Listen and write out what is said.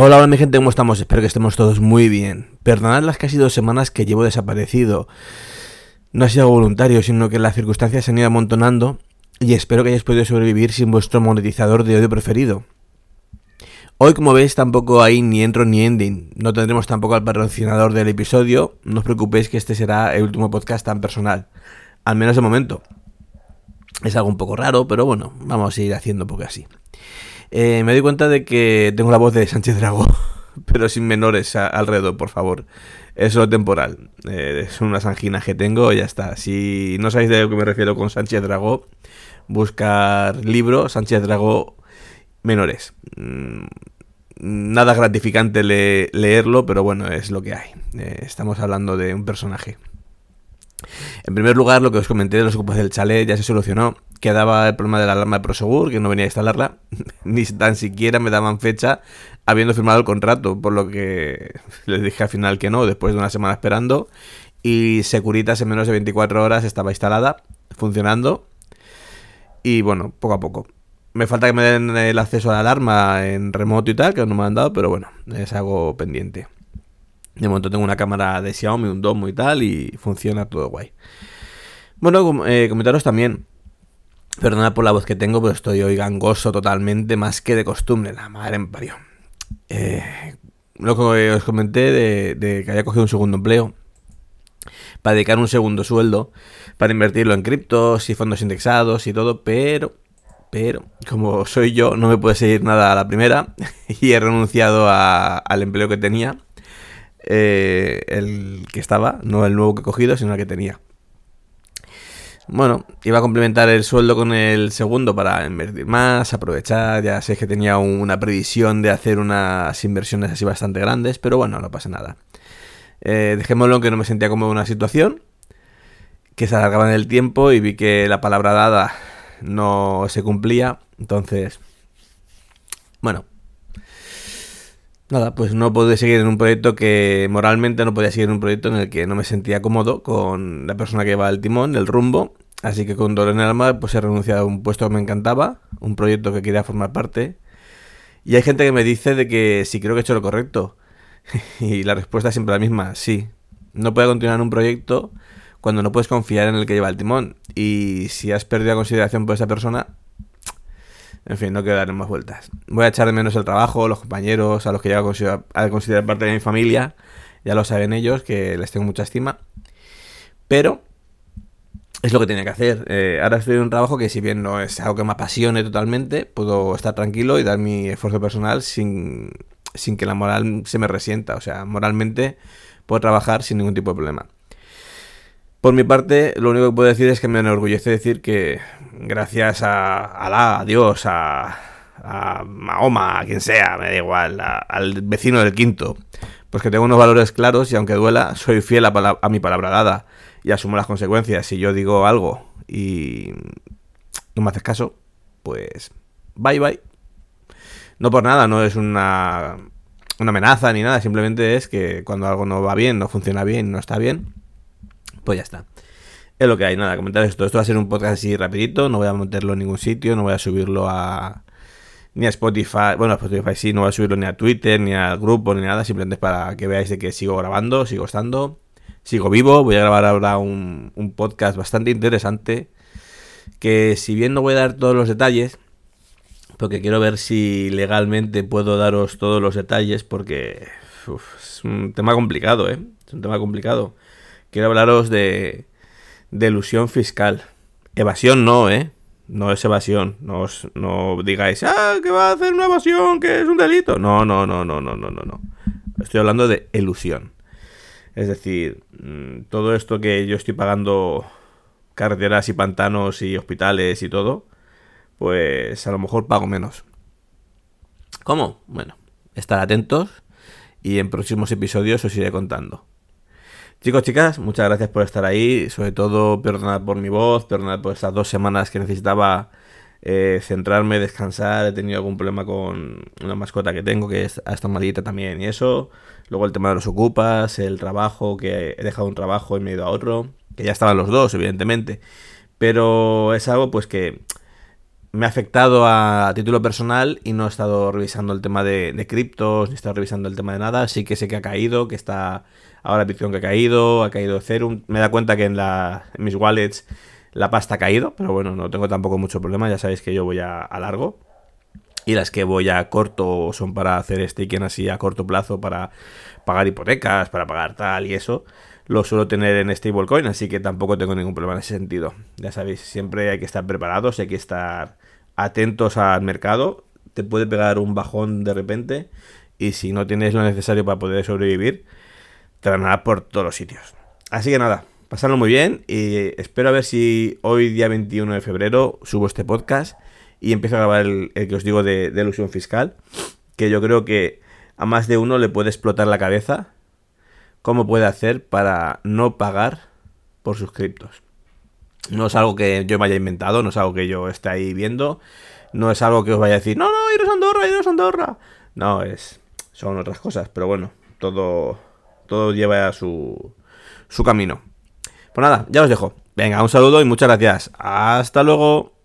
Hola, hola mi gente, ¿cómo estamos? Espero que estemos todos muy bien. Perdonad las casi dos semanas que llevo desaparecido. No ha sido voluntario, sino que las circunstancias se han ido amontonando y espero que hayáis podido sobrevivir sin vuestro monetizador de odio preferido. Hoy, como veis, tampoco hay ni intro ni ending. No tendremos tampoco al patrocinador del episodio. No os preocupéis que este será el último podcast tan personal. Al menos de momento. Es algo un poco raro, pero bueno, vamos a ir haciendo porque así. Eh, me doy cuenta de que tengo la voz de Sánchez Dragó, pero sin menores alrededor, por favor. Es lo temporal. Eh, es unas anginas que tengo y ya está. Si no sabéis de lo que me refiero con Sánchez Dragó, buscar libro Sánchez Dragó menores. Mm, nada gratificante leerlo, pero bueno, es lo que hay. Eh, estamos hablando de un personaje. En primer lugar, lo que os comenté de los ocupos del chalet ya se solucionó quedaba el problema de la alarma de Prosegur, que no venía a instalarla, ni tan siquiera me daban fecha habiendo firmado el contrato, por lo que les dije al final que no, después de una semana esperando, y Securitas en menos de 24 horas estaba instalada, funcionando, y bueno, poco a poco. Me falta que me den el acceso a la alarma en remoto y tal, que no me han dado, pero bueno, es algo pendiente. De momento tengo una cámara de Xiaomi, un domo y tal, y funciona todo guay. Bueno, eh, comentaros también Perdona por la voz que tengo, pero estoy hoy gangoso totalmente, más que de costumbre. La madre en parió. Eh, lo que os comenté de, que había cogido un segundo empleo para dedicar un segundo sueldo, para invertirlo en criptos y fondos indexados y todo, pero, pero, como soy yo, no me puede seguir nada a la primera y he renunciado al empleo que tenía, eh, el que estaba, no el nuevo que he cogido, sino el que tenía. Bueno, iba a complementar el sueldo con el segundo para invertir más, aprovechar, ya sé que tenía una previsión de hacer unas inversiones así bastante grandes, pero bueno, no pasa nada. Eh, dejémoslo que no me sentía como una situación, que se alargaba en el tiempo y vi que la palabra dada no se cumplía, entonces, bueno, nada, pues no pude seguir en un proyecto que moralmente no podía seguir en un proyecto en el que no me sentía cómodo con la persona que lleva el timón, el rumbo. Así que con dolor en el alma pues he renunciado a un puesto que me encantaba, un proyecto que quería formar parte. Y hay gente que me dice de que si creo que he hecho lo correcto. y la respuesta es siempre la misma, sí. No puede continuar un proyecto cuando no puedes confiar en el que lleva el timón. Y si has perdido consideración por esa persona, en fin, no quiero darle más vueltas. Voy a echar de menos el trabajo, los compañeros, a los que ya a considerar, parte de mi familia. Ya lo saben ellos, que les tengo mucha estima. Pero es lo que tenía que hacer. Eh, ahora estoy en un trabajo que si bien no es algo que me apasione totalmente, puedo estar tranquilo y dar mi esfuerzo personal sin, sin que la moral se me resienta. O sea, moralmente puedo trabajar sin ningún tipo de problema. Por mi parte, lo único que puedo decir es que me enorgullece decir que gracias a Alá, a Dios, a, a Mahoma, a quien sea, me da igual, al vecino del quinto, pues que tengo unos valores claros y aunque duela, soy fiel a, mi palabra dada y asumo las consecuencias. Si yo digo algo y no me haces caso, pues bye bye. No por nada, no es una, una amenaza ni nada, simplemente es que cuando algo no va bien, no funciona bien, no está bien, pues ya está. Es lo que hay, nada, comentar esto. Esto va a ser un podcast así rapidito, no voy a meterlo en ningún sitio, no voy a subirlo a ni a Spotify, bueno, a Spotify sí, no voy a subirlo ni a Twitter, ni al grupo, ni nada, simplemente es para que veáis de que sigo grabando, sigo estando, sigo vivo, voy a grabar ahora un, podcast bastante interesante, que si bien no voy a dar todos los detalles, porque quiero ver si legalmente puedo daros todos los detalles, porque es un tema complicado, ¿eh? Es un tema complicado quiero hablaros de, de ilusión fiscal. Evasión no, ¿eh? No es evasión. No, no digáis, ah, que va a hacer una evasión, que es un delito. No, no, no, no, no, no, no, no. Estoy hablando de ilusión. Es decir, mm, todo esto que yo estoy pagando carreteras y pantanos y hospitales y todo, pues a lo mejor pago menos. ¿Cómo? Bueno, estar atentos y en próximos episodios os iré contando. Chicos, chicas, muchas gracias por estar ahí. Sobre todo, perdonad por mi voz, perdonad por estas dos semanas que necesitaba eh, centrarme, descansar. He tenido algún problema con una mascota que tengo que es hasta malita también y eso. Luego el tema de los ocupas, el trabajo, que he dejado un trabajo y me he ido a otro. Que ya estaban los dos, evidentemente. Pero es algo pues que me ha afectado a, título personal y no he estado revisando el tema de, criptos, ni he estado revisando el tema de nada. Sí que sé que ha caído, que está ahora Bitcoin que ha caído, ha caído Ethereum. Me da cuenta que en, la, mis wallets la pasta ha caído, pero bueno, no tengo tampoco mucho problema. Ya sabéis que yo voy a largo. Y las que voy a corto son para hacer staking así a corto plazo, para pagar hipotecas, para pagar tal y eso lo suelo tener en stablecoin, así que tampoco tengo ningún problema en ese sentido. Ya sabéis, siempre hay que estar preparados, hay que estar atentos al mercado. Te puede pegar un bajón de repente y si no tienes lo necesario para poder sobrevivir, te van a por todos los sitios. Así que nada, pasadlo muy bien y espero a ver si hoy, día 21 de febrero, subo este podcast y empiezo a grabar el, que os digo de, de ilusión fiscal, que yo creo que a más de uno le puede explotar la cabeza cómo puede hacer para no pagar por sus criptos. No es algo que yo me haya inventado, no es algo que yo esté ahí viendo, no es algo que os vaya a decir, no, no, iros a Andorra, iros a Andorra. No, es, son otras cosas, pero bueno, todo, todo lleva su, su camino. Pues nada, ya os dejo. Venga, un saludo y muchas gracias. Hasta luego.